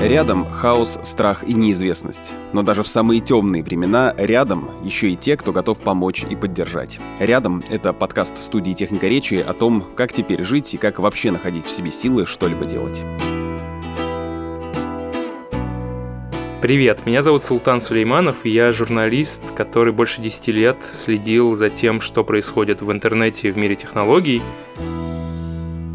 Рядом хаос, страх и неизвестность. Но даже в самые темные времена рядом еще и те, кто готов помочь и поддержать. Рядом — это подкаст студии «Техника речи» о том, как теперь жить и как вообще находить в себе силы что-либо делать. Привет, меня зовут Султан Сулейманов, и я журналист, который больше 10 лет следил за тем, что происходит в интернете и в мире технологий,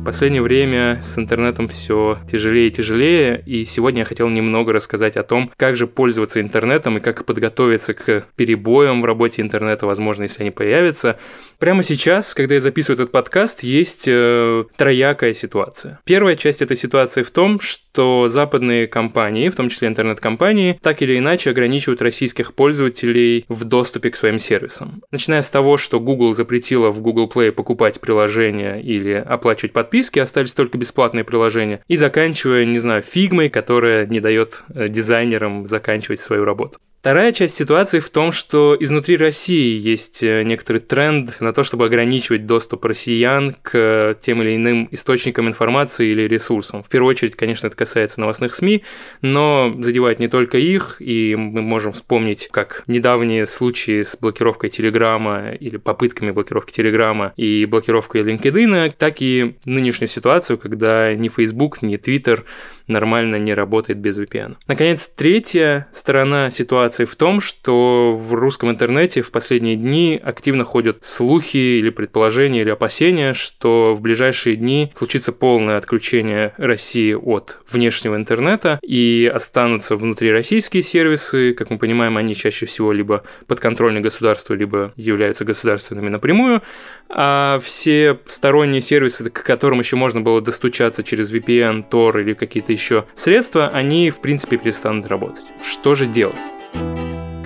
последнее время с интернетом все тяжелее и тяжелее, и сегодня я хотел немного рассказать о том, как же пользоваться интернетом и как подготовиться к перебоям в работе интернета, возможно, если они появятся. Прямо сейчас, когда я записываю этот подкаст, есть э, троякая ситуация. Первая часть этой ситуации в том, что западные компании, в том числе интернет-компании, так или иначе ограничивают российских пользователей в доступе к своим сервисам. Начиная с того, что Google запретила в Google Play покупать приложения или оплачивать подписки, подписки, остались только бесплатные приложения. И заканчивая, не знаю, фигмой, которая не дает э, дизайнерам заканчивать свою работу. Вторая часть ситуации в том, что изнутри России есть э, некоторый тренд на то, чтобы ограничивать доступ россиян к тем или иным источникам информации или ресурсам. В первую очередь, конечно, это касается новостных СМИ, но задевает не только их, и мы можем вспомнить, как недавние случаи с блокировкой Телеграма или попытками блокировки Телеграма и блокировкой LinkedIn, так и нынешнюю ситуацию, когда ни Facebook, ни Twitter нормально не работает без VPN. Наконец, третья сторона ситуации в том, что в русском интернете в последние дни активно ходят слухи или предположения или опасения, что в ближайшие дни случится полное отключение России от внешнего интернета и останутся внутри российские сервисы. Как мы понимаем, они чаще всего либо подконтрольны государству, либо являются государственными напрямую, а все сторонние сервисы, к которым еще можно было достучаться через VPN, Tor или какие-то еще средства, они в принципе перестанут работать. Что же делать?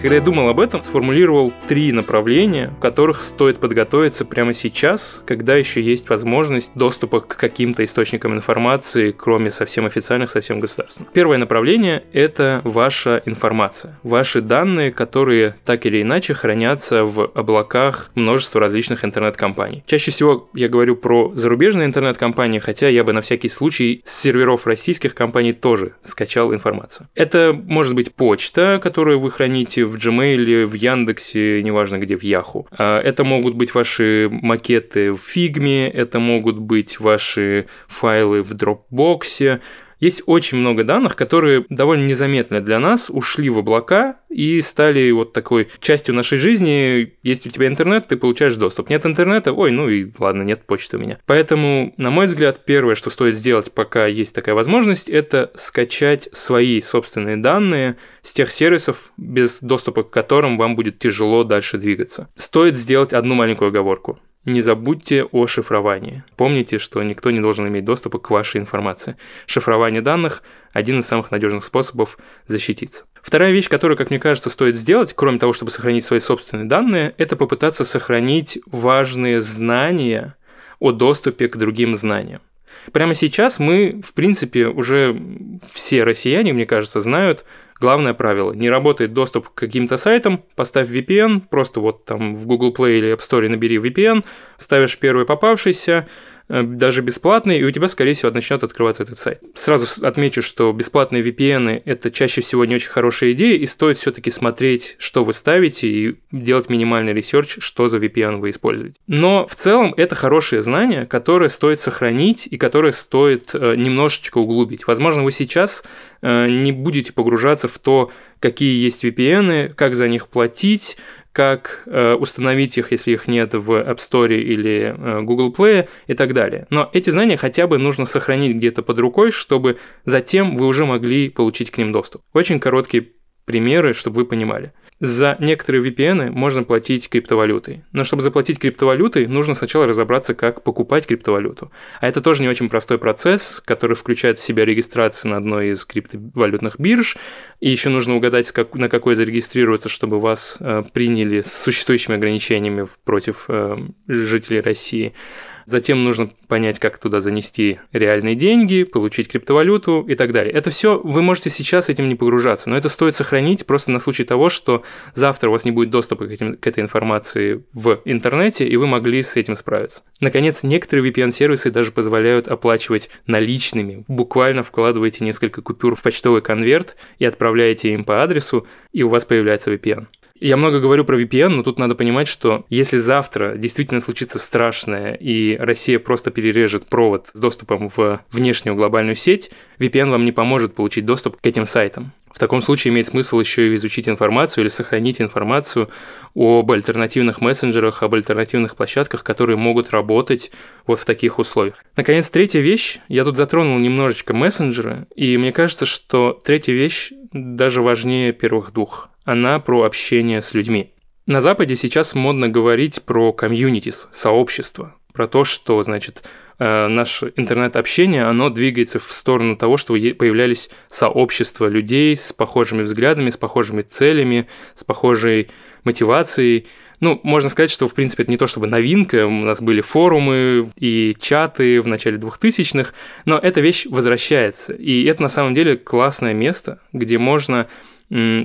Когда я думал об этом, сформулировал три направления, в которых стоит подготовиться прямо сейчас, когда еще есть возможность доступа к каким-то источникам информации, кроме совсем официальных, совсем государственных. Первое направление — это ваша информация. Ваши данные, которые так или иначе хранятся в облаках множества различных интернет-компаний. Чаще всего я говорю про зарубежные интернет-компании, хотя я бы на всякий случай с серверов российских компаний тоже скачал информацию. Это может быть почта, которую вы храните в Gmail, в Яндексе, неважно где, в Яху. А, это могут быть ваши макеты в Фигме, это могут быть ваши файлы в Dropbox, есть очень много данных, которые довольно незаметно для нас ушли в облака и стали вот такой частью нашей жизни. Есть у тебя интернет, ты получаешь доступ. Нет интернета, ой, ну и ладно, нет почты у меня. Поэтому, на мой взгляд, первое, что стоит сделать, пока есть такая возможность, это скачать свои собственные данные с тех сервисов, без доступа к которым вам будет тяжело дальше двигаться. Стоит сделать одну маленькую оговорку. Не забудьте о шифровании. Помните, что никто не должен иметь доступа к вашей информации. Шифрование данных – один из самых надежных способов защититься. Вторая вещь, которую, как мне кажется, стоит сделать, кроме того, чтобы сохранить свои собственные данные, это попытаться сохранить важные знания о доступе к другим знаниям. Прямо сейчас мы, в принципе, уже все россияне, мне кажется, знают главное правило. Не работает доступ к каким-то сайтам, поставь VPN, просто вот там в Google Play или App Store набери VPN, ставишь первый попавшийся, даже бесплатный, и у тебя, скорее всего, начнет открываться этот сайт. Сразу отмечу, что бесплатные VPN – это чаще всего не очень хорошая идея, и стоит все-таки смотреть, что вы ставите, и делать минимальный research, что за VPN вы используете. Но в целом это хорошее знание, которое стоит сохранить и которое стоит э, немножечко углубить. Возможно, вы сейчас э, не будете погружаться в то, какие есть VPN, как за них платить, как э, установить их, если их нет в App Store или э, Google Play и так далее. Но эти знания хотя бы нужно сохранить где-то под рукой, чтобы затем вы уже могли получить к ним доступ. Очень короткий примеры, чтобы вы понимали. За некоторые VPN можно платить криптовалютой. Но чтобы заплатить криптовалютой, нужно сначала разобраться, как покупать криптовалюту. А это тоже не очень простой процесс, который включает в себя регистрацию на одной из криптовалютных бирж. И еще нужно угадать, как, на какой зарегистрироваться, чтобы вас э, приняли с существующими ограничениями против э, жителей России. Затем нужно понять, как туда занести реальные деньги, получить криптовалюту и так далее. Это все вы можете сейчас этим не погружаться, но это стоит сохранить просто на случай того, что завтра у вас не будет доступа к, этим, к этой информации в интернете, и вы могли с этим справиться. Наконец, некоторые VPN-сервисы даже позволяют оплачивать наличными. Буквально вкладываете несколько купюр в почтовый конверт и отправляете им по адресу, и у вас появляется VPN. Я много говорю про VPN, но тут надо понимать, что если завтра действительно случится страшное, и Россия просто перережет провод с доступом в внешнюю глобальную сеть, VPN вам не поможет получить доступ к этим сайтам. В таком случае имеет смысл еще и изучить информацию или сохранить информацию об альтернативных мессенджерах, об альтернативных площадках, которые могут работать вот в таких условиях. Наконец, третья вещь. Я тут затронул немножечко мессенджеры, и мне кажется, что третья вещь даже важнее первых двух она про общение с людьми. На Западе сейчас модно говорить про комьюнитис, сообщество, про то, что, значит, э, наше интернет-общение, оно двигается в сторону того, что появлялись сообщества людей с похожими взглядами, с похожими целями, с похожей мотивацией. Ну, можно сказать, что, в принципе, это не то чтобы новинка, у нас были форумы и чаты в начале 2000-х, но эта вещь возвращается. И это, на самом деле, классное место, где можно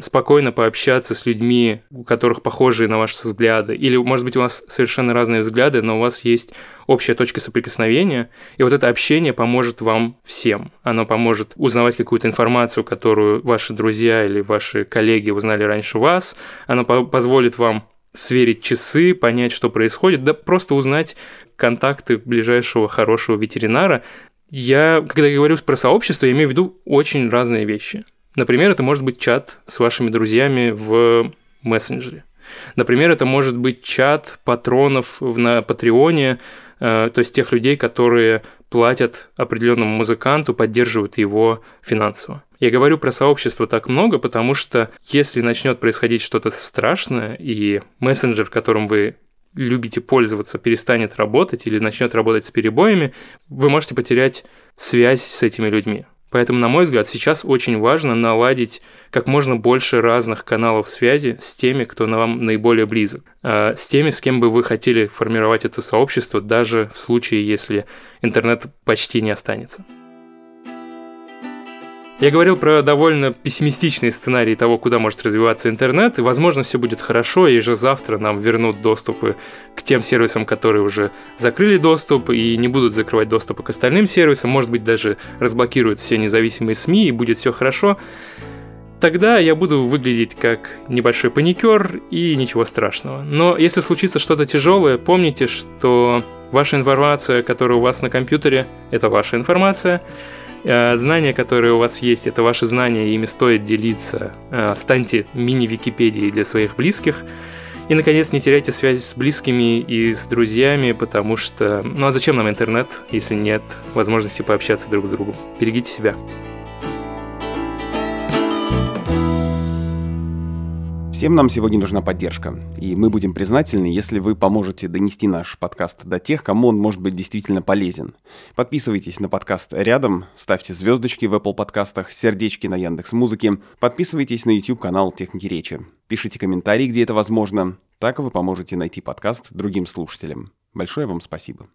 спокойно пообщаться с людьми, у которых похожие на ваши взгляды, или, может быть, у вас совершенно разные взгляды, но у вас есть общая точка соприкосновения, и вот это общение поможет вам всем. Оно поможет узнавать какую-то информацию, которую ваши друзья или ваши коллеги узнали раньше вас, оно по позволит вам сверить часы, понять, что происходит, да просто узнать контакты ближайшего хорошего ветеринара. Я, когда говорю про сообщество, я имею в виду очень разные вещи. Например, это может быть чат с вашими друзьями в мессенджере. Например, это может быть чат патронов на Патреоне, то есть тех людей, которые платят определенному музыканту, поддерживают его финансово. Я говорю про сообщество так много, потому что если начнет происходить что-то страшное, и мессенджер, которым вы любите пользоваться, перестанет работать или начнет работать с перебоями, вы можете потерять связь с этими людьми. Поэтому, на мой взгляд, сейчас очень важно наладить как можно больше разных каналов связи с теми, кто вам наиболее близок, а, с теми, с кем бы вы хотели формировать это сообщество, даже в случае, если интернет почти не останется. Я говорил про довольно пессимистичный сценарий того, куда может развиваться интернет, и, возможно, все будет хорошо, и же завтра нам вернут доступы к тем сервисам, которые уже закрыли доступ, и не будут закрывать доступы к остальным сервисам, может быть, даже разблокируют все независимые СМИ, и будет все хорошо. Тогда я буду выглядеть как небольшой паникер, и ничего страшного. Но если случится что-то тяжелое, помните, что ваша информация, которая у вас на компьютере, это ваша информация, знания, которые у вас есть, это ваши знания, ими стоит делиться. Э, станьте мини-википедией для своих близких. И, наконец, не теряйте связь с близкими и с друзьями, потому что... Ну а зачем нам интернет, если нет возможности пообщаться друг с другом? Берегите себя. Всем нам сегодня нужна поддержка, и мы будем признательны, если вы поможете донести наш подкаст до тех, кому он может быть действительно полезен. Подписывайтесь на подкаст рядом, ставьте звездочки в Apple подкастах, сердечки на Яндекс Музыке, подписывайтесь на YouTube канал Техники Речи, пишите комментарии, где это возможно, так вы поможете найти подкаст другим слушателям. Большое вам спасибо.